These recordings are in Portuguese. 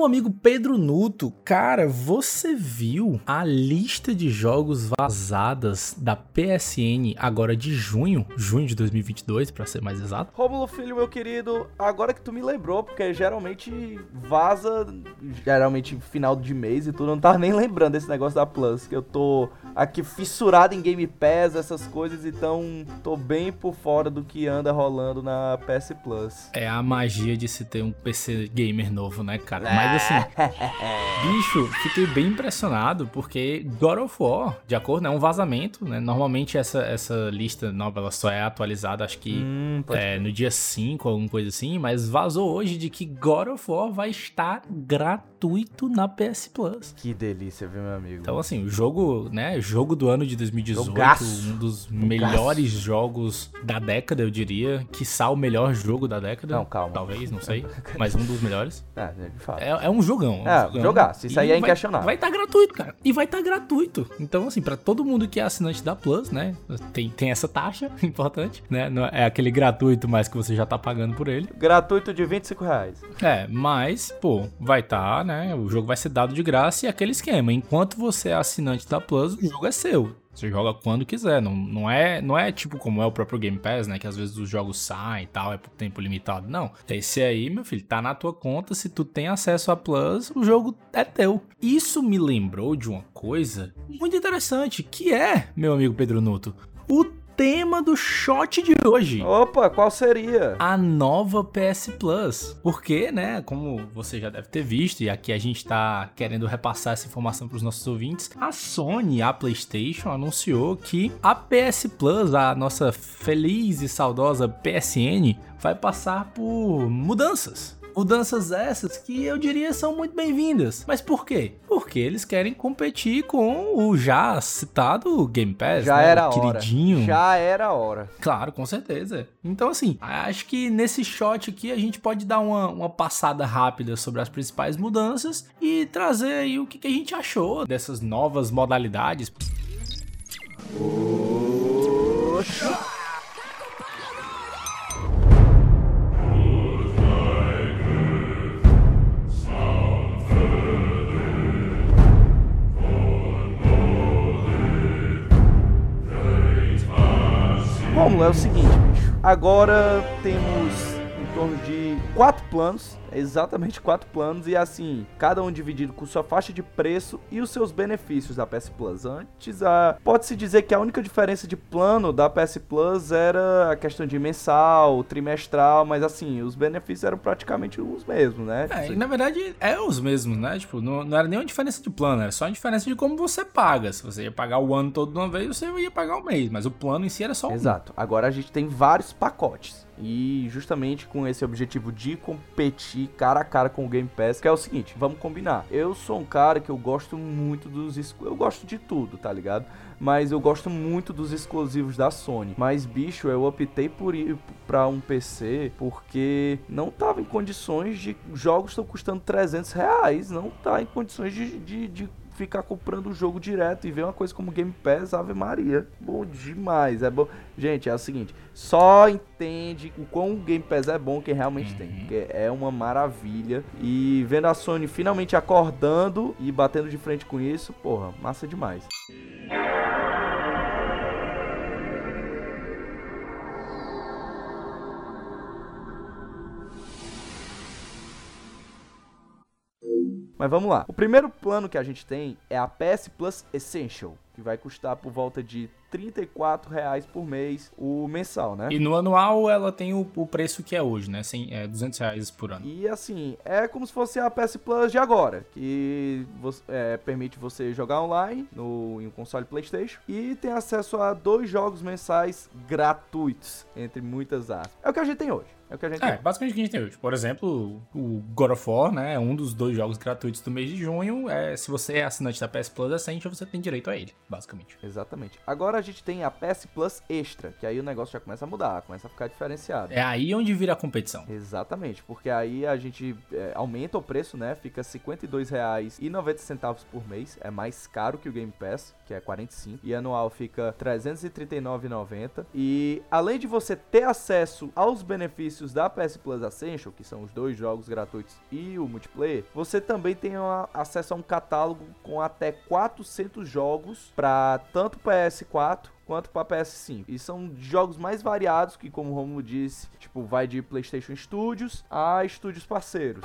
Meu amigo Pedro Nuto, cara, você viu a lista de jogos vazadas da PSN agora de junho, junho de 2022, para ser mais exato? Rômulo Filho, meu querido, agora que tu me lembrou, porque geralmente vaza, geralmente final de mês e tu não tá nem lembrando desse negócio da Plus, que eu tô aqui fissurado em Game Pass, essas coisas, então tô bem por fora do que anda rolando na PS Plus. É a magia de se ter um PC gamer novo, né, cara? Mas assim, bicho, fiquei bem impressionado porque God of War, de acordo, é um vazamento, né? Normalmente essa, essa lista nova ela só é atualizada, acho que hum, é, no dia 5, alguma coisa assim, mas vazou hoje de que God of War vai estar gratuito na PS Plus. Que delícia, viu, meu amigo? Então, assim, o jogo, né? Jogo do ano de 2018, Jogaço. um dos Jogaço. melhores jogos da década, eu diria. Que o melhor jogo da década. Não, calma. Talvez, não sei. mas um dos melhores. É, de fato. É, é um jogão. É, um jogão. jogaço. Isso aí é inquestionável. Vai estar tá gratuito, cara. E vai estar tá gratuito. Então, assim, pra todo mundo que é assinante da Plus, né? Tem, tem essa taxa importante, né? É aquele gratuito, mas que você já tá pagando por ele. Gratuito de 25 reais. É, mas, pô, vai estar, tá, né? O jogo vai ser dado de graça e aquele esquema. Enquanto você é assinante da Plus, o jogo é seu. Você joga quando quiser, não, não, é, não é tipo como é o próprio Game Pass, né? Que às vezes os jogos saem e tal, é por tempo limitado. Não. Esse aí, meu filho, tá na tua conta. Se tu tem acesso a Plus, o jogo é teu. Isso me lembrou de uma coisa muito interessante, que é, meu amigo Pedro Nuto, o tema do shot de hoje. Opa, qual seria? A nova PS Plus. Porque, né, como você já deve ter visto, e aqui a gente tá querendo repassar essa informação para os nossos ouvintes, a Sony, a PlayStation, anunciou que a PS Plus, a nossa feliz e saudosa PSN, vai passar por mudanças. Mudanças essas que eu diria são muito bem-vindas. Mas por quê? Porque eles querem competir com o já citado Game Pass, já né? era o queridinho. Hora. Já era a hora. Claro, com certeza. Então, assim, acho que nesse shot aqui a gente pode dar uma, uma passada rápida sobre as principais mudanças e trazer aí o que, que a gente achou dessas novas modalidades. Oxa. Como é o seguinte, bicho. Agora temos em torno de quatro planos exatamente quatro planos e assim, cada um dividido com sua faixa de preço e os seus benefícios da PS Plus. Antes, a... pode-se dizer que a única diferença de plano da PS Plus era a questão de mensal, trimestral, mas assim, os benefícios eram praticamente os mesmos, né? É, e na verdade é os mesmos, né? Tipo, não, não era nenhuma diferença de plano, era só a diferença de como você paga. Se você ia pagar o ano todo de uma vez, você ia pagar o mês, mas o plano em si era só um. Exato. Agora a gente tem vários pacotes. E justamente com esse objetivo de competir cara a cara com o Game Pass, que é o seguinte, vamos combinar. Eu sou um cara que eu gosto muito dos eu gosto de tudo, tá ligado? Mas eu gosto muito dos exclusivos da Sony. Mas bicho, eu optei por ir para um PC porque não tava em condições de jogos estão custando 300 reais, não tá em condições de, de, de ficar comprando o jogo direto e ver uma coisa como Game Pass, Ave Maria. Bom demais, é bom. Gente, é o seguinte, só entende o quão o Game Pass é bom quem realmente uhum. tem, porque é uma maravilha. E vendo a Sony finalmente acordando e batendo de frente com isso, porra, massa demais. Mas vamos lá. O primeiro plano que a gente tem é a PS Plus Essential, que vai custar por volta de 34 reais por mês o mensal, né? E no anual ela tem o, o preço que é hoje, né? 100, é, 200 reais por ano. E assim, é como se fosse a PS Plus de agora, que você, é, permite você jogar online no, em um console PlayStation e tem acesso a dois jogos mensais gratuitos, entre muitas aspas. É o que a gente tem hoje. É o que a gente É, tem. basicamente o que a gente tem hoje. Por exemplo, o God of War, né? É um dos dois jogos gratuitos do mês de junho. É, se você é assinante da PS Plus Essential, você tem direito a ele, basicamente. Exatamente. Agora a gente tem a PS Plus Extra, que aí o negócio já começa a mudar, começa a ficar diferenciado. É aí onde vira a competição. Exatamente, porque aí a gente é, aumenta o preço, né? Fica R$ 52,90 por mês, é mais caro que o Game Pass, que é 45, e anual fica R$ 339,90. E além de você ter acesso aos benefícios da PS Plus Essential, que são os dois jogos gratuitos e o multiplayer, você também tem uma, acesso a um catálogo com até 400 jogos para tanto PS4 quanto para PS5. E são jogos mais variados que, como o Romulo disse, tipo, vai de PlayStation Studios a estúdios parceiros.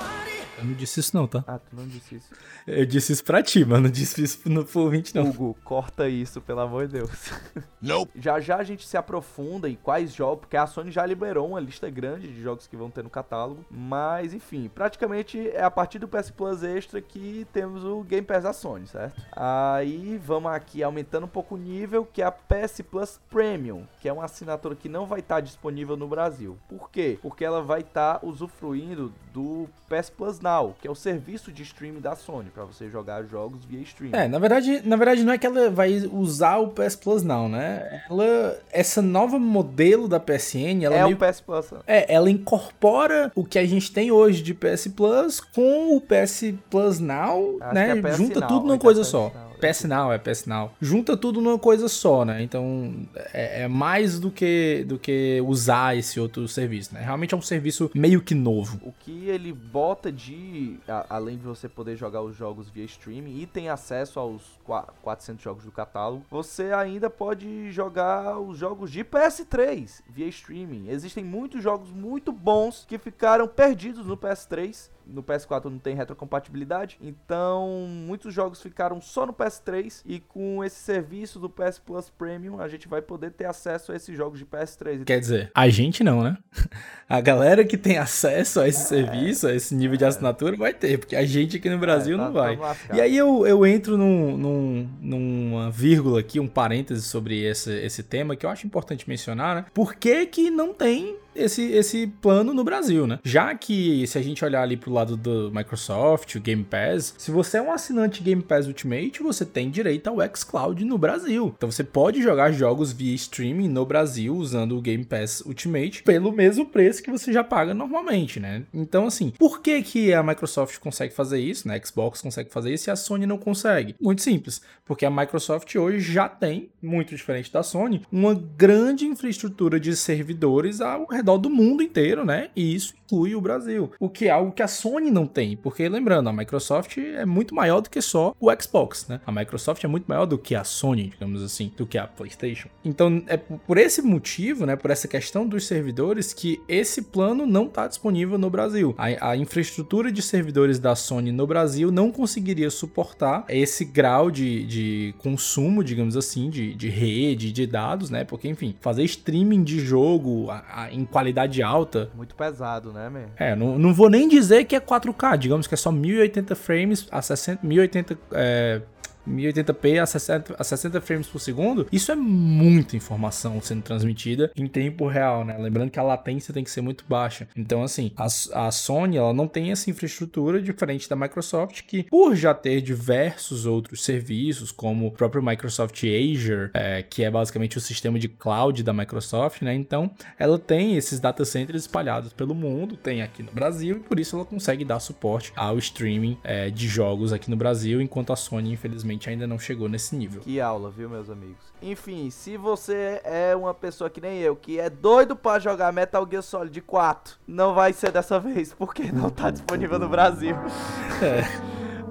Eu não disse isso não, tá? Ah, tu não disse isso. Eu disse isso pra ti, mas não disse isso no pro 20 não. Hugo, corta isso, pelo amor de Deus. Não. Já já a gente se aprofunda em quais jogos, porque a Sony já liberou uma lista grande de jogos que vão ter no catálogo, mas enfim, praticamente é a partir do PS Plus Extra que temos o Game Pass da Sony, certo? Aí vamos aqui aumentando um pouco o nível, que é a PS Plus Premium, que é uma assinatura que não vai estar disponível no Brasil. Por quê? Porque ela vai estar usufruindo do PS Plus Now, que é o serviço de streaming da Sony para você jogar jogos via streaming. É, na verdade, na verdade não é que ela vai usar o PS Plus Now, né? Ela essa nova modelo da PSN, ela é meio, o PS Plus. É, ela incorpora o que a gente tem hoje de PS Plus com o PS Plus Now, Acho né? é Junta Now, tudo numa então coisa só. Now. PS Now, é PS Now. Junta tudo numa coisa só, né? Então é, é mais do que, do que usar esse outro serviço, né? Realmente é um serviço meio que novo. O que ele bota de. a- além de você poder jogar os jogos via streaming e tem acesso aos qua- 400 jogos do catálogo, você ainda pode jogar os jogos de PS3 via streaming. Existem muitos jogos muito bons que ficaram perdidos no PS3. No PS4 não tem retrocompatibilidade, então muitos jogos ficaram só no PS3 e com esse serviço do PS Plus Premium a gente vai poder ter acesso a esses jogos de PS3. Quer dizer, a gente não, né? A galera que tem acesso a esse serviço, a esse nível de assinatura, vai ter, porque a gente aqui no Brasil É, tá- não vai. E aí eu, eu entro num, num- numa vírgula aqui, um parêntese sobre esse, esse tema que eu acho importante mencionar, né? Por que que não tem esse, esse plano no Brasil, né? Já que se a gente olhar ali pro lado do Microsoft, o Game Pass, se você é um assinante Game Pass Ultimate, você tem direito ao xCloud no Brasil. Então você pode jogar jogos via streaming no Brasil usando o Game Pass Ultimate pelo mesmo preço que você já paga normalmente, né? Então assim, por que que a Microsoft consegue fazer isso, né? A Xbox consegue fazer isso e a Sony não consegue? Muito simples, porque a Microsoft hoje já tem, muito diferente da Sony, uma grande infraestrutura de servidores ao redor do mundo inteiro, né? E isso inclui o Brasil, o que é algo que a Sony não tem, porque lembrando, a Microsoft é muito maior do que só o Xbox, né? A Microsoft é muito maior do que a Sony, digamos assim, do que a PlayStation. Então, é por esse motivo, né, por essa questão dos servidores que esse plano não está disponível no Brasil. A, a infraestrutura de servidores da Sony no Brasil não conseguiria suportar esse grau de, de consumo, digamos assim, de, de rede, de dados, né? Porque, enfim, fazer streaming de jogo a- a- em qualidade alta Muito pesado, né, man? é, não, não vou nem dizer que é 4K, digamos que é só 1080 frames a 60, 1080, é, 1080p a 60, a 60 frames por segundo. Isso é muita informação sendo transmitida em tempo real, né? Lembrando que a latência tem que ser muito baixa. Então, assim, a, a Sony ela não tem essa infraestrutura diferente da Microsoft, que por já ter diversos outros serviços, como o próprio Microsoft Azure, é, que é basicamente o sistema de cloud da Microsoft, né? Então, ela tem esses data centers espalhados pelo mundo, tem aqui no Brasil, e por isso ela consegue dar suporte ao streaming é, de jogos aqui no Brasil, enquanto a Sony, infelizmente, ainda não chegou nesse nível. Que aula, viu, meus amigos? Enfim, se você é uma pessoa que nem eu, que é doido pra jogar Metal Gear Solid 4, não vai ser dessa vez, porque não tá disponível no Brasil.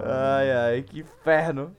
Ai, ai, que inferno.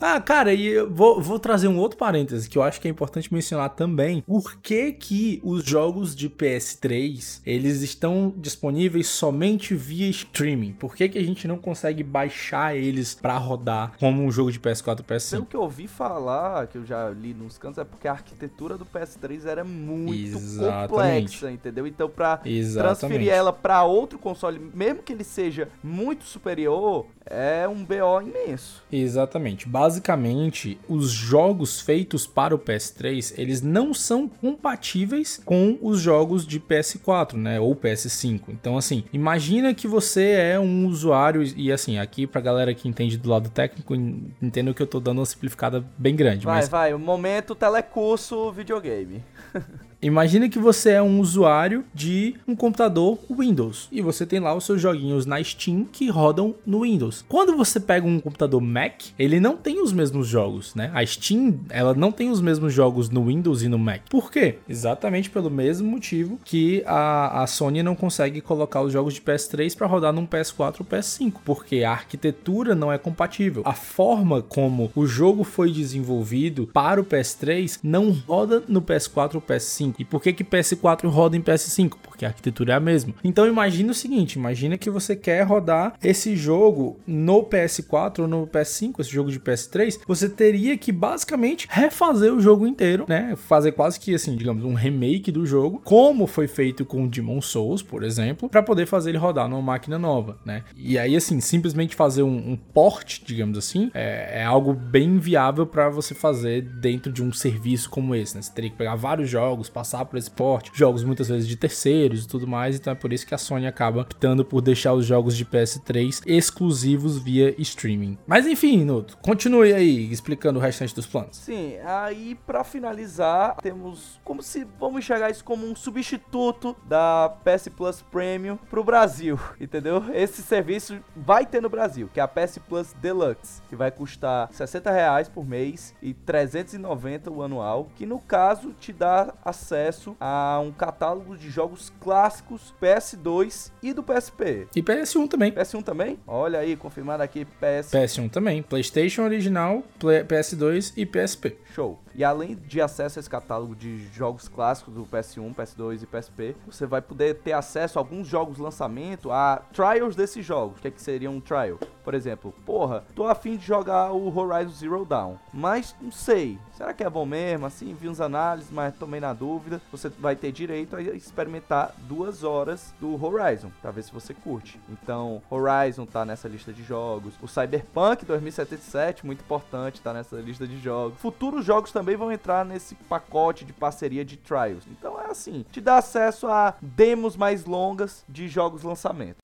Ah, cara, e eu vou, vou trazer um outro parêntese que eu acho que é importante mencionar também. Por que que os jogos de PS3, eles estão disponíveis somente via streaming? Por que que a gente não consegue baixar eles pra rodar como um jogo de PS4 ou Pelo PS5? que eu ouvi falar, que eu já li nos cantos, é porque a arquitetura do PS3 era muito Exatamente. complexa, entendeu? Então, pra Exatamente. transferir ela pra outro console, mesmo que ele seja muito superior, é um BO imenso. Exatamente. Basicamente os jogos feitos para o PS3, eles não são compatíveis com os jogos de PS4, né, ou PS5. Então assim, imagina que você é um usuário e assim, aqui pra galera que entende do lado técnico, entendo que eu tô dando uma simplificada bem grande, vai, mas vai, o momento telecurso videogame. Imagine que você é um usuário de um computador Windows e você tem lá os seus joguinhos na Steam que rodam no Windows. Quando você pega um computador Mac, ele não tem os mesmos jogos, né? A Steam, ela não tem os mesmos jogos no Windows e no Mac. Por quê? Exatamente pelo mesmo motivo que a, a Sony não consegue colocar os jogos de PS3 para rodar num PS4 ou PS5, porque a arquitetura não é compatível. A forma como o jogo foi desenvolvido para o PS3 não roda no PS4 ou PS5 e por que que PS4 roda em PS5? Porque a arquitetura é a mesma. Então imagine o seguinte, imagina que você quer rodar esse jogo no PS4 ou no PS5, esse jogo de PS3, você teria que basicamente refazer o jogo inteiro, né? Fazer quase que assim, digamos, um remake do jogo, como foi feito com Demon Souls, por exemplo, para poder fazer ele rodar numa máquina nova, né? E aí assim, simplesmente fazer um, um port, digamos assim, é, é algo bem viável para você fazer dentro de um serviço como esse, né? Você teria que pegar vários jogos, passar por esse porte, jogos muitas vezes de terceiros e tudo mais, então é por isso que a Sony acaba optando por deixar os jogos de PS3 exclusivos via streaming. Mas enfim, Nuto, continue aí explicando o restante dos planos. Sim, aí para finalizar, temos como se vamos enxergar isso como um substituto da PS Plus Premium pro Brasil, entendeu? Esse serviço vai ter no Brasil, que é a PS Plus Deluxe, que vai custar 60 reais por mês e 390 o anual, que no caso te dá acesso a um catálogo de jogos clássicos PS2 e do PSP. E PS1 também. PS1 também? Olha aí, confirmado aqui PS. PS1 também. PlayStation original, PS2 e PSP. Show. E além de acesso a esse catálogo de jogos clássicos do PS1, PS2 e PSP, você vai poder ter acesso a alguns jogos lançamento, a trials desses jogos. O que, é que seria um trial? Por exemplo, porra, tô afim de jogar o Horizon Zero Dawn, mas não sei, será que é bom mesmo? Assim, vi uns análises, mas tomei na dúvida. Você vai ter direito a experimentar duas horas do Horizon, pra ver se você curte. Então, Horizon tá nessa lista de jogos. O Cyberpunk 2077, muito importante, tá nessa lista de jogos. Futuros jogos também vão entrar nesse pacote de parceria de trials. Então é assim, te dá acesso a demos mais longas de jogos lançamento.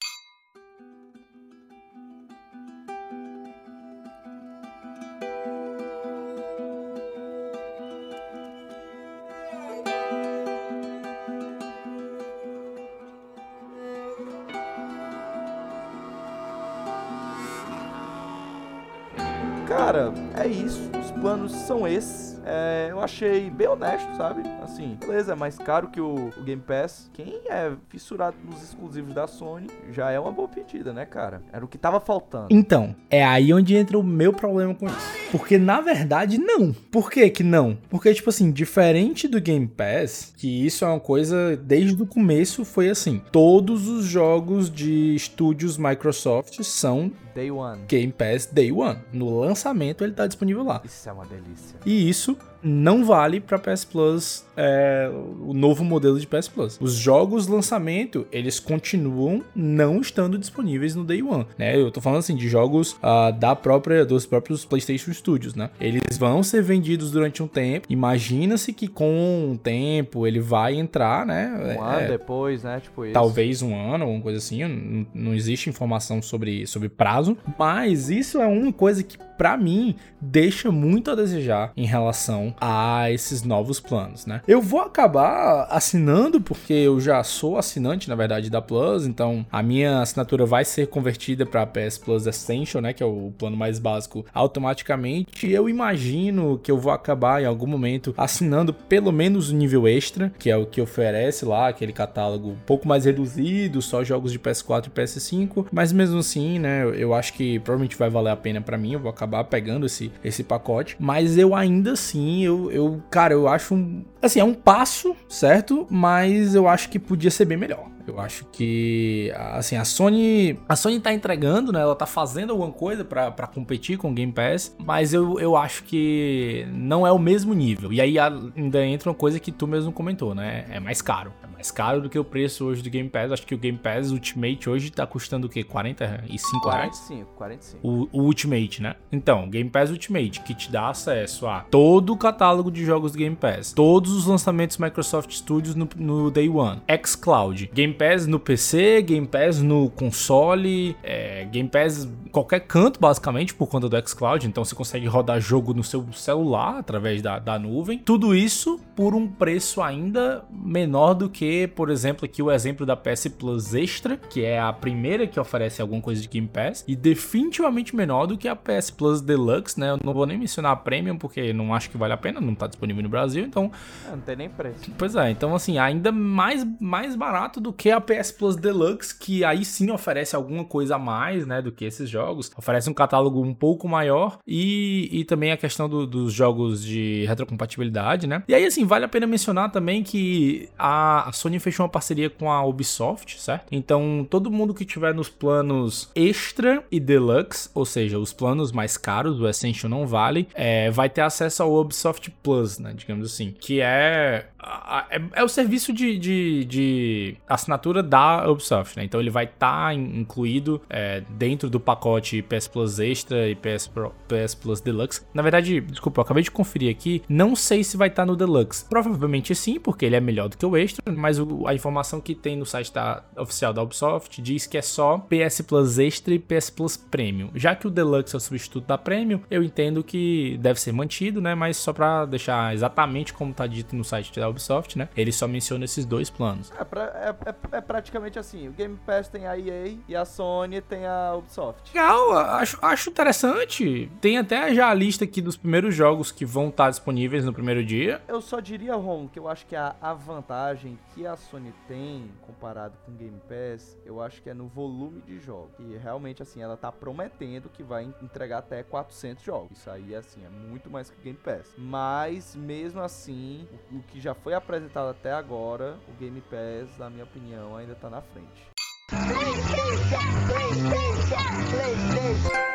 Cara, é isso. Os planos são esses é, eu achei bem honesto, sabe? Assim, beleza, é mais caro que o, o, Game Pass. Quem é fissurado nos exclusivos da Sony já é uma boa pedida, né, cara? Era o que tava faltando. Então, é aí onde entra o meu problema com isso. Porque, na verdade, não. Por que que não? Porque, tipo assim, diferente do Game Pass, que isso é uma coisa, desde o começo foi assim, todos os jogos de estúdios Microsoft são Day One. Game Pass Day One. No lançamento ele tá disponível lá. Isso é uma delícia. E isso não vale para PS Plus é, o novo modelo de PS Plus. Os jogos lançamento eles continuam não estando disponíveis no Day One, né? Eu tô falando assim de jogos uh, da própria dos próprios PlayStation Studios, né? Eles vão ser vendidos durante um tempo. Imagina-se que com o tempo ele vai entrar, né? Um é, ano depois, né? Tipo isso. Talvez um ano, alguma coisa assim. Não, não existe informação sobre, sobre prazo, mas isso é uma coisa que para mim deixa muito a desejar em relação a esses novos planos, né? Eu vou acabar assinando porque eu já sou assinante, na verdade, da Plus, então a minha assinatura vai ser convertida para PS Plus Essential, né, que é o plano mais básico, automaticamente. E eu imagino que eu vou acabar em algum momento assinando pelo menos o nível extra, que é o que oferece lá aquele catálogo um pouco mais reduzido, só jogos de PS4 e PS5, mas mesmo assim, né, eu acho que provavelmente vai valer a pena para mim, eu vou acabar acabar pegando esse, esse pacote. Mas eu ainda assim, eu, eu cara, eu acho um. Assim, é um passo, certo? Mas eu acho que podia ser bem melhor. Eu acho que, assim, a Sony. A Sony tá entregando, né? Ela tá fazendo alguma coisa para competir com o Game Pass, mas eu, eu acho que não é o mesmo nível. E aí ainda entra uma coisa que tu mesmo comentou, né? É mais caro. Mais caro do que o preço hoje do Game Pass. Acho que o Game Pass Ultimate hoje tá custando o quê? 45 reais? 45, 45. O, o Ultimate, né? Então, Game Pass Ultimate, que te dá acesso a todo o catálogo de jogos do Game Pass, todos os lançamentos Microsoft Studios no, no Day One, xCloud, Game Pass no PC, Game Pass no console, é, Game Pass qualquer canto, basicamente, por conta do xCloud. Então você consegue rodar jogo no seu celular através da, da nuvem. Tudo isso por um preço ainda menor do que, por exemplo, aqui o exemplo da PS Plus Extra, que é a primeira que oferece alguma coisa de Game Pass, e definitivamente menor do que a PS Plus Deluxe, né? Eu não vou nem mencionar a Premium porque não acho que vale a pena, não tá disponível no Brasil, então. É, não tem nem preço. Pois é, então assim, ainda mais, mais barato do que a PS Plus Deluxe, que aí sim oferece alguma coisa a mais, né, do que esses jogos. Oferece um catálogo um pouco maior e, e também a questão do, dos jogos de retrocompatibilidade, né? E aí, assim, vale a pena mencionar também que a Sony fechou uma parceria com a Ubisoft, certo? Então, todo mundo que tiver nos planos Extra e Deluxe, ou seja, os planos mais caros, o Essential não vale, é, vai ter acesso ao Ubisoft Plus, né? Digamos assim, que é é, é, o serviço de, de, de, assinatura da Ubisoft, né? Então ele vai estar tá incluído é, dentro do pacote PS Plus Extra e PS, Pro, PS Plus Deluxe. Na verdade, desculpa, eu acabei de conferir aqui, não sei se vai estar tá no Deluxe. Provavelmente sim, porque ele é melhor do que o Extra, mas o, a informação que tem no site da, oficial da Ubisoft diz que é só PS Plus Extra e PS Plus Premium. Já que o Deluxe é o substituto da Premium, eu entendo que deve ser mantido, né? Mas só para deixar exatamente como está dito no site da Ubisoft, né? Ele só menciona esses dois planos. É, pra, é, é, é, praticamente assim: o Game Pass tem a EA e a Sony tem a Ubisoft. Legal, acho, acho interessante. Tem até já a lista aqui dos primeiros jogos que vão estar disponíveis no primeiro dia. Eu só diria, Ron, que eu acho que a, a vantagem que a Sony tem comparado com o Game Pass, eu acho que é no volume de jogos. E realmente, assim, ela tá prometendo que vai entregar até 400 jogos. Isso aí, assim, é muito mais que o Game Pass. Mas, mesmo assim, o, o que já foi apresentado até agora, o Game Pass, na minha opinião, ainda tá na frente. PlayStation, PlayStation, PlayStation.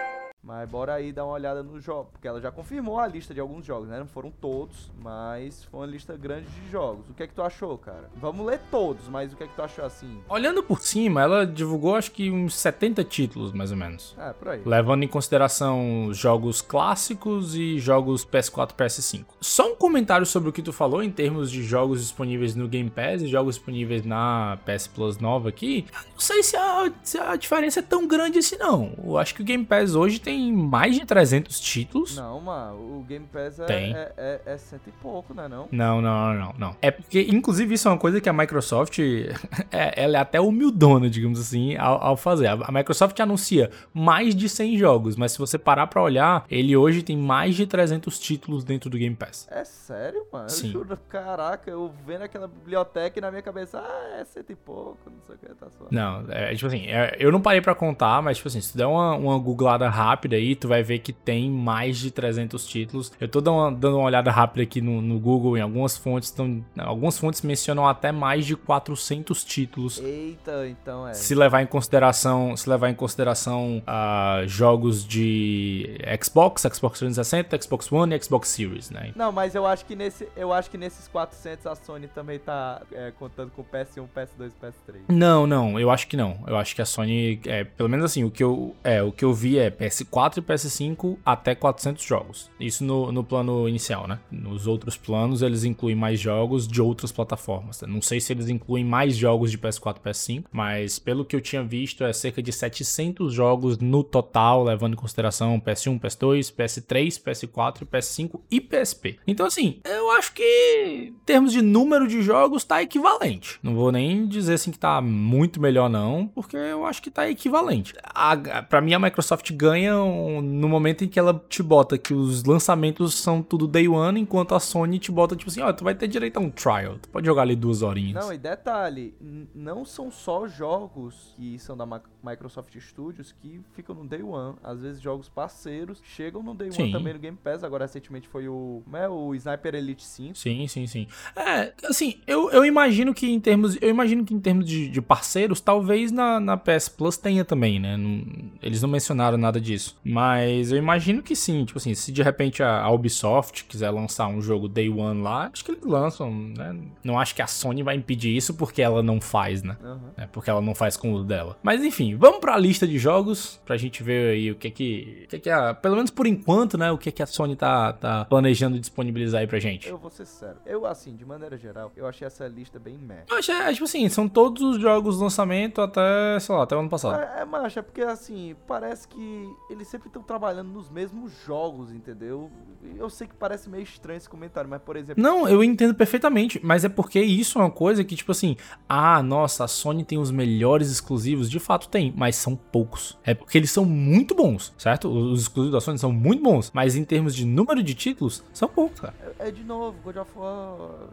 Mas bora aí dar uma olhada no jogo, porque ela já confirmou a lista de alguns jogos, né? Não foram todos, mas foi uma lista grande de jogos. O que é que tu achou, cara? Vamos ler todos, mas o que é que tu achou assim? Olhando por cima, ela divulgou acho que uns 70 títulos, mais ou menos. É, por aí. Levando em consideração jogos clássicos e jogos PS4 PS5. Só um comentário sobre o que tu falou em termos de jogos disponíveis no Game Pass e jogos disponíveis na PS Plus nova aqui. Não sei se a, se a diferença é tão grande assim, não. Eu acho que o Game Pass hoje tem tem mais de 300 títulos. Não, mano, o Game Pass é, tem. É, é, é cento e pouco, né não? Não, não, não, não. É porque, inclusive, isso é uma coisa que a Microsoft, é, ela é até humildona, digamos assim, ao, ao, fazer. A Microsoft anuncia mais de 100 jogos, mas se você parar pra olhar, ele hoje tem mais de 300 títulos dentro do Game Pass. É sério, mano? Sim. Juro, caraca, eu vendo aquela biblioteca e na minha cabeça, ah, é cento e pouco, não sei o que, tá só. Não, é tipo assim, é, eu não parei pra contar, mas tipo assim, se tu der uma, uma googlada rápida, rápida aí, tu vai ver que tem mais de 300 títulos. Eu tô dando uma, dando uma olhada rápida aqui no, no Google, em algumas fontes, tão, algumas fontes mencionam até mais de 400 títulos. Eita, então é. Se levar em consideração, se levar em consideração uh, jogos de Xbox, Xbox 360, Xbox One e Xbox Series, né? Não, mas eu acho que nesse, eu acho que nesses 400 a Sony também tá é, contando com PS1, PS2 e PS3. Não, não, eu acho que não. Eu acho que a Sony, é, pelo menos assim, o que eu, é, o que eu vi é PS4 4 e PS5 até 400 jogos. Isso no, no plano inicial, né? Nos outros planos eles incluem mais jogos de outras plataformas. Não sei se eles incluem mais jogos de PS4 e PS5, mas pelo que eu tinha visto é cerca de 700 jogos no total, levando em consideração PS1, PS2, PS3, PS4, PS5 e PSP. Então assim, eu acho que em termos de número de jogos tá equivalente. Não vou nem dizer assim que tá muito melhor não, porque eu acho que tá equivalente. Para mim a Microsoft ganha no momento em que ela te bota que os lançamentos são tudo day one, enquanto a Sony te bota tipo assim, ó, oh, tu vai ter direito a um trial, tu pode jogar ali duas horinhas. Não, e detalhe, não são só jogos que são da Microsoft Studios que ficam no day one, às vezes jogos parceiros chegam no day sim. one também no Game Pass, agora recentemente foi o, como é, o Sniper Elite 5. Sim, sim, sim. É, assim, eu, eu imagino que em termos, eu imagino que em termos de, de parceiros, talvez na, na PS Plus tenha também, né, não, eles não mencionaram nada disso. Mas eu imagino que sim. Tipo assim, se de repente a Ubisoft quiser lançar um jogo Day One lá, acho que eles lançam, né? Não acho que a Sony vai impedir isso porque ela não faz, né? Uhum. É porque ela não faz com o dela. Mas enfim, vamos pra lista de jogos pra gente ver aí o que que. O que, que a, pelo menos por enquanto, né? O que que a Sony tá, tá planejando disponibilizar aí pra gente. Eu vou ser sério. Eu, assim, de maneira geral, eu achei essa lista bem meh. Eu achei, é, tipo assim, são todos os jogos lançamento até, sei lá, até o ano passado. É, é macho, é porque assim, parece que eles sempre estão trabalhando nos mesmos jogos, entendeu? Eu sei que parece meio estranho esse comentário, mas por exemplo. Não, eu entendo perfeitamente, mas é porque isso é uma coisa que, tipo assim, ah, nossa, a Sony tem os melhores exclusivos. De fato tem, mas são poucos. É porque eles são muito bons, certo? Os exclusivos da Sony são muito bons, mas em termos de número de títulos, são poucos, cara. É, é de novo, God of War,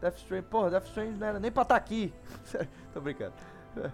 Death Stranding. Porra, Death Stranding não era nem pra estar tá aqui. Tô brincando.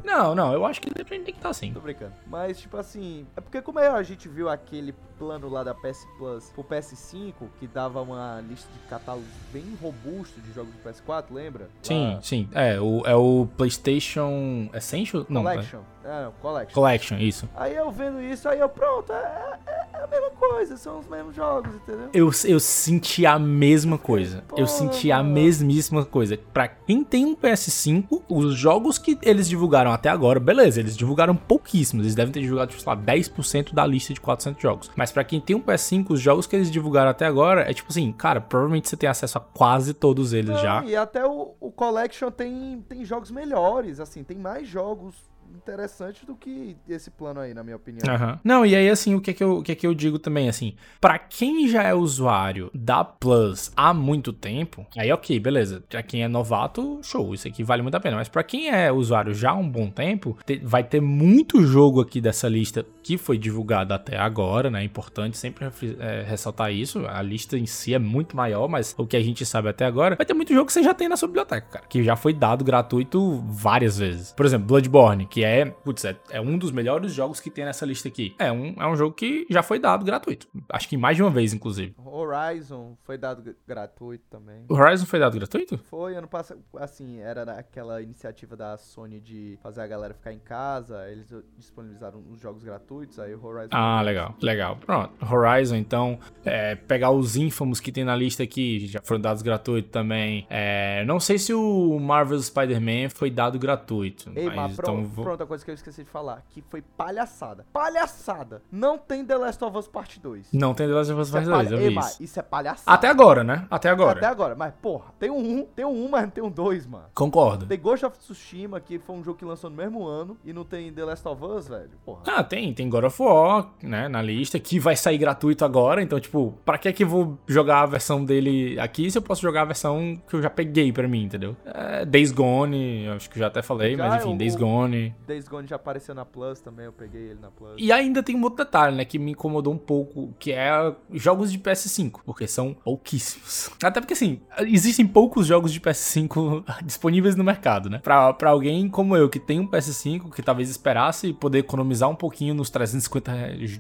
Não, não, eu acho que Stranding tem que estar tá assim. Tô brincando. Mas, tipo assim, é porque como é, a gente viu aquele plano lá da PS Plus pro PS5, que dava uma lista de catálogos bem robusto de jogos do PS4, lembra? Sim, lá... sim. É o, é o PlayStation Essential? Não, Collection. É, é Collection. Collection, isso. Aí eu vendo isso, aí eu, pronto, é, é, é a mesma coisa, são os mesmos jogos, entendeu? Eu, eu senti a mesma coisa. Pô, eu senti a mesmíssima coisa. Pra quem tem um PS5, os jogos que eles divulgaram até agora, beleza, eles divulgaram pouquíssimos. Eles devem ter divulgado, tipo, sei lá, 10% da lista de 400 jogos. Mas para quem tem um PS5, os jogos que eles divulgaram até agora é tipo assim, cara, provavelmente você tem acesso a quase todos eles Não, já. E até o, o Collection tem, tem jogos melhores, assim, tem mais jogos interessante do que esse plano aí, na minha opinião. Uhum. Não, e aí, assim, o que é que eu, o que é que eu digo também, assim, para quem já é usuário da Plus há muito tempo, aí ok, beleza. Pra quem é novato, show, isso aqui vale muito a pena. Mas para quem é usuário já há um bom tempo, te, vai ter muito jogo aqui dessa lista que foi divulgado até agora, né? É importante sempre é, ressaltar isso. A lista em si é muito maior, mas o que a gente sabe até agora, vai ter muito jogo que você já tem na sua biblioteca, cara, que já foi dado gratuito várias vezes. Por exemplo, Bloodborne, que é, putz, é, é, um dos melhores jogos que tem nessa lista aqui. É um, é um jogo que já foi dado gratuito. Acho que mais de uma vez, inclusive. Horizon foi dado gratuito também. O Horizon foi dado gratuito? Foi, ano passado. Assim, era aquela iniciativa da Sony de fazer a galera ficar em casa. Eles disponibilizaram os jogos gratuitos, aí o Horizon. Ah, legal, legal. Pronto. Horizon, então, é, pegar os ínfamos que tem na lista aqui, já foram dados gratuito também. É, não sei se o Marvel Spider-Man foi dado gratuito. Ei, mas, mas pronto, então, pronto, a coisa que eu esqueci de falar, que foi palhaçada. Palhaçada! Não tem The Last of Us Part 2. Não tem The Last of Us Part 2, é eu vi isso. Isso é palhaçada. Até agora, né? Até agora. Até agora, mas porra, tem um 1, tem um 1, mas não tem um 2, mano. Concordo. Tem Ghost of Tsushima, que foi um jogo que lançou no mesmo ano, e não tem The Last of Us, velho. Porra. Ah, tem, tem God of War, né, na lista, que vai sair gratuito agora, então, tipo, pra que que eu vou jogar a versão dele aqui se eu posso jogar a versão que eu já peguei pra mim, entendeu? É, Days Gone, acho que já até falei, já, mas enfim, o, Days Gone. Days Gone já apareceu na Plus também, eu peguei ele na Plus. E ainda tem um outro detalhe, né, que me incomodou um pouco, que é jogos de PS5, porque são pouquíssimos. Até porque, assim, existem poucos jogos de PS5 disponíveis no mercado, né? Pra, pra alguém como eu, que tem um PS5, que talvez esperasse poder economizar um pouquinho nos 350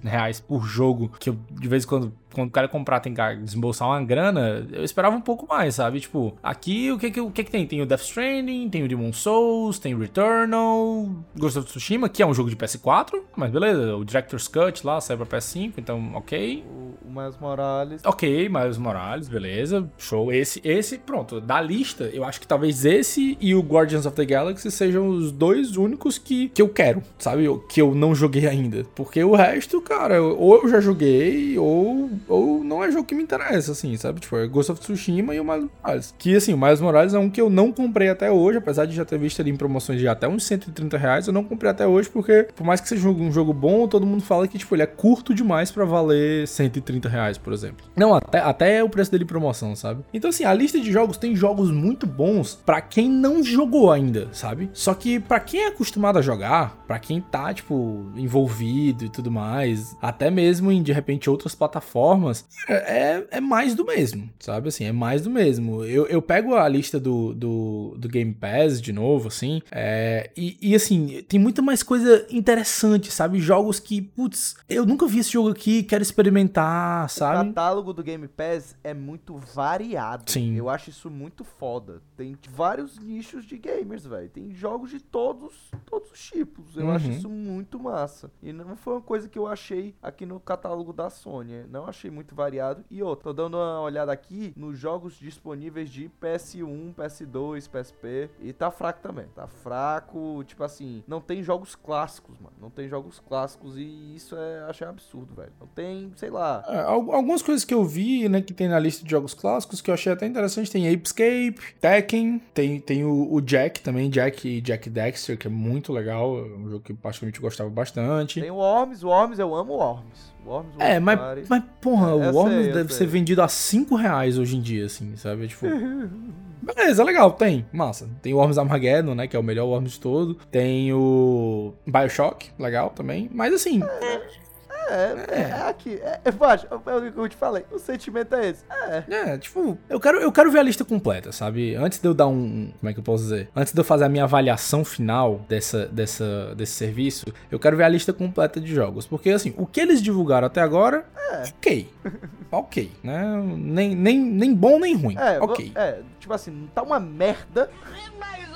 reais por jogo, que eu, de vez em quando quando o cara comprar tem que desembolsar uma grana, eu esperava um pouco mais, sabe? Tipo, aqui o que que, o que que tem? Tem o Death Stranding, tem o Demon Souls, tem o Returnal, Ghost of Tsushima, que é um jogo de PS4, mas beleza, o Director's Cut lá sai pra PS5, então ok. O, Miles Morales. Ok, Miles Morales, beleza, show. Esse, esse, pronto, da lista, eu acho que talvez esse e o Guardians of the Galaxy sejam os dois únicos que, que eu quero, sabe? Que eu não joguei ainda. Porque o resto, cara, ou eu já joguei, ou ou não é jogo que me interessa, assim, sabe? Tipo, é Ghost of Tsushima e o Miles Morales. Que, assim, o Miles Morales é um que eu não comprei até hoje, apesar de já ter visto ali em promoções de até uns 130 reais, eu não comprei até hoje porque, por mais que seja um jogo bom, todo mundo fala que, tipo, ele é curto demais para valer 130 reais, por exemplo. Não, até, até é o preço dele em promoção, sabe? Então, assim, a lista de jogos tem jogos muito bons para quem não jogou ainda, sabe? Só que para quem é acostumado a jogar, para quem tá, tipo, envolvido e tudo mais, até mesmo em, de repente, outras plataformas, plataformas, é, é, mais do mesmo, sabe? Assim, é mais do mesmo. Eu, eu pego a lista do, do, do Game Pass de novo, assim, é, e, e, assim, tem muita mais coisa interessante, sabe? Jogos que, putz, eu nunca vi esse jogo aqui, quero experimentar. sabe? O catálogo do Game Pass é muito variado. Sim. Eu acho isso muito foda. Tem vários nichos de gamers, velho. Tem jogos de todos, todos os tipos. Eu acho Uhum. isso muito massa. E não foi uma coisa que eu achei aqui no catálogo da Sony. Não achei muito variado. E outra, tô dando uma olhada aqui nos jogos disponíveis de PS1, PS2, PSP. E tá fraco também. Tá fraco. Tipo assim, não tem jogos clássicos, mano. Não tem jogos clássicos. E isso é, achei absurdo, velho. Não tem, sei lá. É, al- algumas coisas que eu vi, né, que tem na lista de jogos clássicos que eu achei até interessante, tem Apescape, Tekken, tem, tem o, o Jack também, Jack e Jack Dexter, que é muito legal, é um jogo que eu particularmente gostava bastante. Tem o Worms, o Worms, eu amo o Worms. O Worms, É, Worms mas, mas porra, É, eu o eu deve sei. ser vendido a 5 reais hoje em dia, assim, sabe? Tipo. Beleza, legal, tem. Massa. Tem o Worms Armageddon, né? Que é o melhor Worms de todo. Tem o Bioshock, legal também. Mas assim, É, é, é aqui. É, é, Baixo, é o que eu te falei. O sentimento é esse. É. É, tipo, eu quero, eu quero ver a lista completa, sabe? Antes de eu dar um. Como é que eu posso dizer? Antes de eu fazer a minha avaliação final dessa, dessa, desse serviço, eu quero ver a lista completa de jogos. Porque, assim, o que eles divulgaram até agora, ok. ok, né? Nem, nem, nem bom nem ruim. É, ok. é, tipo assim, não tá uma merda, mais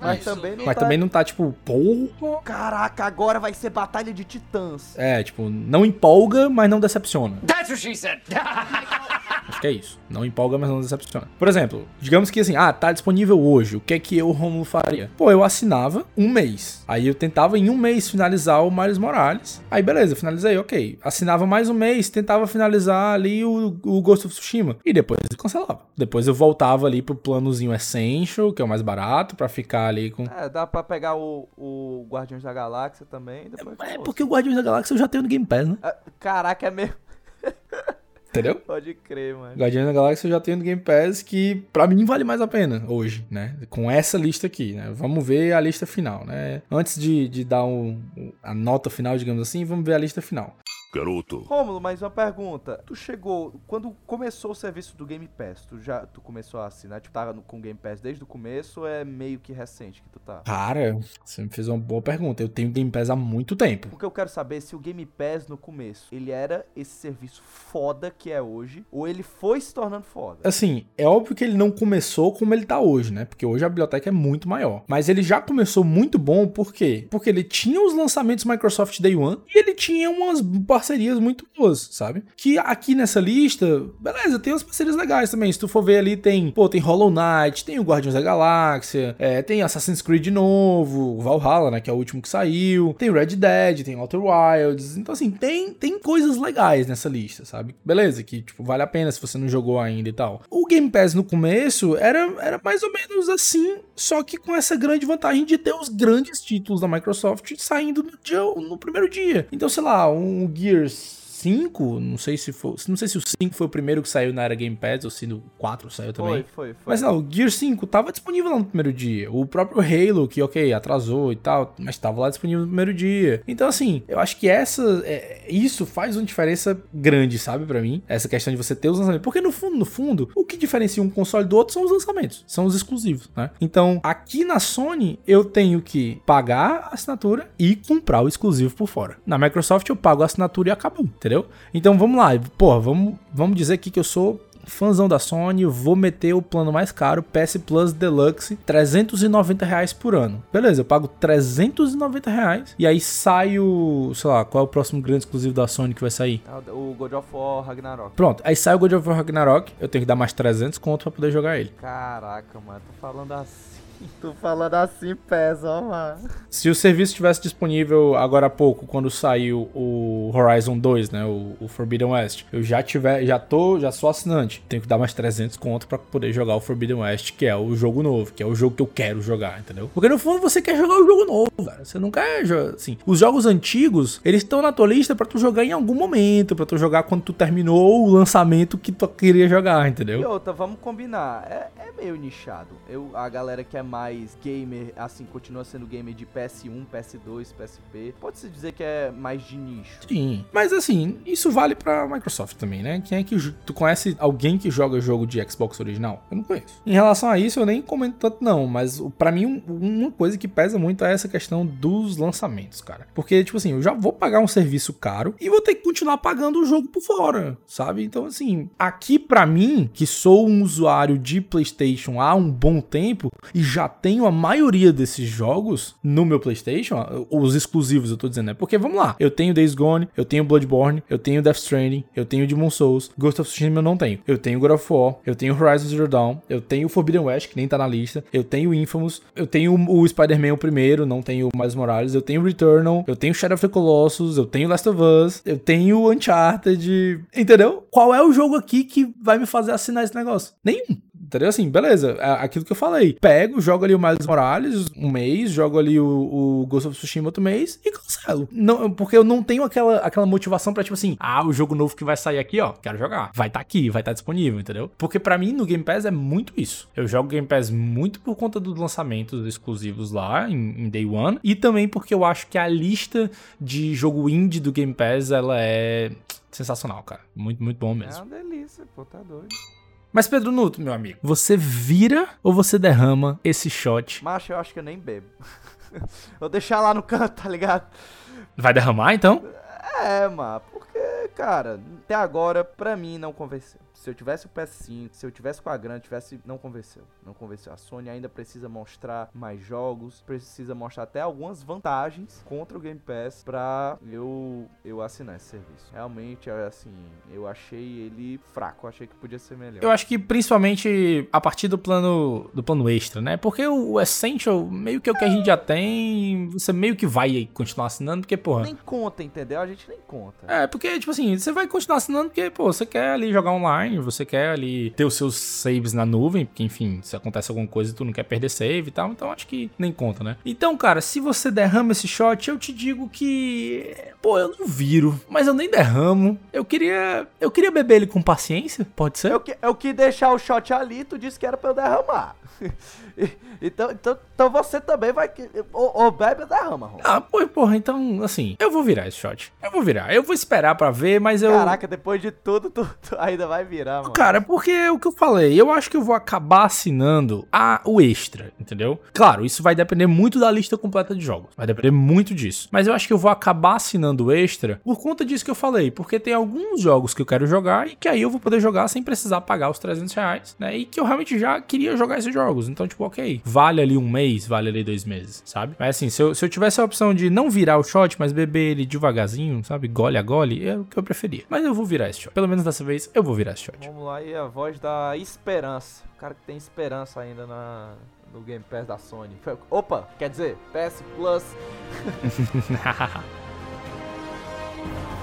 mas também não Mas tá. também não tá, tipo, porra. Caraca, agora vai ser Batalha de Titãs. É, tipo, não empolga, mas não decepciona. That's what she said. Acho que é isso. Não empolga, mas não decepciona. Por exemplo, digamos que assim, ah, tá disponível hoje. O que é que eu, Romulo, faria? Pô, eu assinava um mês. Aí eu tentava em um mês finalizar o Miles Morales. Aí beleza, finalizei, ok. Assinava mais um mês, tentava finalizar ali o, o Ghost of Tsushima. E depois eu cancelava. Depois eu voltava ali pro planozinho Essential, que é o mais barato, pra ficar ali com. É, dá pra pegar o, o Guardiões da Galáxia também. Depois É foda-se. porque o Guardiões da Galáxia eu já tenho no Game Pass, né? Ah, Caraca, é mesmo. Entendeu? Pode crer, mano. Guardiões da Galáxia eu já tenho no Game Pass que pra mim vale mais a pena hoje, né? Com essa lista aqui, né? Vamos ver a lista final, né? Antes de, de dar um, a nota final, digamos assim, vamos ver a lista final. Garoto, Rômulo, mais uma pergunta. Tu chegou, quando começou o serviço do Game Pass, tu já tu começou a assinar, tipo, tava no- com o Game Pass desde o começo ou é meio que recente que tu tá? Cara, você me fez uma boa pergunta. Eu tenho Game Pass há muito tempo. Porque eu quero saber se o Game Pass no começo, ele era esse serviço foda que é hoje, ou ele foi se tornando foda. Assim, é óbvio que ele não começou como ele tá hoje, né? Porque hoje a biblioteca é muito maior. Mas ele já começou muito bom, por quê? Porque ele tinha os lançamentos Microsoft Day One e ele tinha umas parcerias muito boas, sabe? Que aqui nessa lista, beleza, tem umas parcerias legais também. Se tu for ver ali, tem, pô, tem Hollow Knight, tem o Guardiões da Galáxia, é, tem Assassin's Creed novo, Valhalla, né? Que é o último que saiu, tem Red Dead, tem Outer Wilds. Então, assim, tem, tem coisas legais nessa lista, sabe? Beleza, que, tipo, vale a pena se você não jogou ainda e tal. O Game Pass no começo era, era mais ou menos assim, só que com essa grande vantagem de ter os grandes títulos da Microsoft saindo no, dia, no primeiro dia. Então, sei lá, um years 5, não sei se foi, não sei se o 5 foi o primeiro que saiu na era Game Pass ou se o 4 saiu também. Foi, foi, foi. Mas não, o Gear 5 tava disponível lá no primeiro dia. O próprio Halo, que ok, atrasou e tal, mas tava lá disponível no primeiro dia. Então, assim, eu acho que essa. é, isso faz uma diferença grande, sabe, pra mim? Essa questão de você ter os lançamentos. Porque no fundo, no fundo, o que diferencia um console do outro são os lançamentos, são os exclusivos, né? Então, aqui na Sony, eu tenho que pagar a assinatura e comprar o exclusivo por fora. Na Microsoft, eu pago a assinatura e acabou, entendeu? Então, vamos lá, pô, vamos, vamos dizer aqui que eu sou fãzão da Sony, vou meter o plano mais caro, PS Plus Deluxe, 390 reais por ano. Beleza, eu pago 390 reais e aí saio, sei lá, qual é o próximo grande exclusivo da Sony que vai sair? É O God of War Ragnarok. Pronto, aí sai o God of War Ragnarok, eu tenho que dar mais 300 conto pra poder jogar ele. Caraca, mano, tô falando assim. Tô falando assim, pesa, ó, mano. Se o serviço estivesse disponível agora há pouco, quando saiu o Horizon 2, né, o, o Forbidden West, eu já tiver, já tô, já sou assinante, tenho que dar mais 300 conto pra poder jogar o Forbidden West, que é o jogo novo, que é o jogo que eu quero jogar, entendeu? Porque no fundo você quer jogar o jogo novo, cara. Você não quer jogar, assim, os jogos antigos, eles estão na tua lista pra tu jogar em algum momento, pra tu jogar quando tu terminou o lançamento que tu queria jogar, E entendeu? outra, vamos combinar, é, é meio nichado. Eu, a galera que é mais gamer, assim, continua sendo gamer de PS1, PS2, PSP. Pode-se dizer que é mais de nicho. Sim. Mas assim, isso vale pra Microsoft também, né? Quem é que. Tu conhece alguém que joga jogo de Xbox original? Eu não conheço. Em relação a isso, eu nem comento tanto, não. Mas pra mim, um- uma coisa que pesa muito é essa questão dos lançamentos, cara. Porque, tipo assim, eu já vou pagar um serviço caro e vou ter que continuar pagando o jogo por fora, sabe? Então, assim, aqui pra mim, que sou um usuário de PlayStation há um bom tempo e já tenho a maioria desses jogos no meu PlayStation, os exclusivos eu tô dizendo, né? Porque vamos lá, eu tenho Days Gone, eu tenho Bloodborne, eu tenho Death Stranding, eu tenho Demon Souls, Ghost of Tsushima eu não tenho. Eu tenho God of War, eu tenho Horizon Zero Dawn, eu tenho Forbidden West, que nem tá na lista, eu tenho Infamous, eu tenho o Spider-Man o primeiro, não tenho Miles Morales, eu tenho Returnal, eu tenho Shadow of the Colossus, eu tenho Last of Us, eu tenho Uncharted, entendeu? Qual é o jogo aqui que vai me fazer assinar esse negócio? Nenhum. Entendeu? Assim, beleza. É aquilo que eu falei. Pego, jogo ali o Miles Morales um mês, jogo ali o, o Ghost of Tsushima outro mês e cancelo. Não, porque eu não tenho aquela, aquela motivação pra, tipo assim, ah, o jogo novo que vai sair aqui, ó, quero jogar. Vai estar aqui, vai estar disponível, entendeu? Porque pra mim no Game Pass é muito isso. Eu jogo Game Pass muito por conta dos lançamentos exclusivos lá em, em Day One e também porque eu acho que a lista de jogo indie do Game Pass ela é sensacional, cara. Muito, muito bom É mesmo. uma delícia, pô, tá doido. Mas Pedro Nuto, meu amigo, você vira ou você derrama esse shot? Macho, eu acho que eu nem bebo. Vou deixar lá no canto, tá ligado? Vai derramar então? É, mano, porque, cara, até agora, pra mim, não convenceu. Se eu tivesse o PS5, se eu tivesse com a grana, tivesse. Não convenceu. Não convenceu. A Sony ainda precisa mostrar mais jogos, precisa mostrar até algumas vantagens contra o Game Pass pra eu, eu assinar esse serviço. Realmente, é assim, eu achei ele fraco. Achei que podia ser melhor. Eu acho que principalmente a partir do plano do plano extra, né? Porque o, o Essential, meio que é o que a gente já tem, você meio que vai continuar assinando, porque, porra. Nem conta, entendeu? A gente nem conta. É, porque, tipo assim, você vai continuar assinando porque, pô, você quer ali jogar online, você quer ali ter os seus saves na nuvem, porque, enfim, se acontece alguma coisa tu não quer perder save e tal, então acho que nem conta, né? Então, cara, se você derrama esse shot, eu te digo que, pô, eu não viro, mas eu nem derramo. Eu queria, eu queria beber ele com paciência, pode ser? Eu, que, eu que deixar o shot ali, tu disse que era pra eu derramar. Então, então, então você também vai. Ou, ou bebe ou derrama, Ron. Ah, pô, porra, então, assim, eu vou virar esse shot. Eu vou virar. Eu vou esperar pra ver, mas eu. Caraca, depois de tudo, tu, tu ainda vai virar, mano. Cara, porque é o que eu falei, eu acho que eu vou acabar assinando a, o extra, entendeu? Claro, isso vai depender muito da lista completa de jogos. Vai depender muito disso. Mas eu acho que eu vou acabar assinando o extra por conta disso que eu falei. Porque tem alguns jogos que eu quero jogar e que aí eu vou poder jogar sem precisar pagar os 300 reais, né? E que eu realmente já queria jogar esses jogos. Então, tipo, ok, vale ali um mês, vale ali dois meses, sabe? Mas assim, se eu, se eu tivesse a opção de não virar o shot, mas beber ele devagarzinho, sabe? Gole a gole, é o que eu preferia. Mas eu vou virar esse shot. Pelo menos dessa vez eu vou virar esse shot. Vamos lá, e a voz da esperança. O cara que tem esperança ainda na, no Game Pass da Sony. Opa, quer dizer, PS Plus.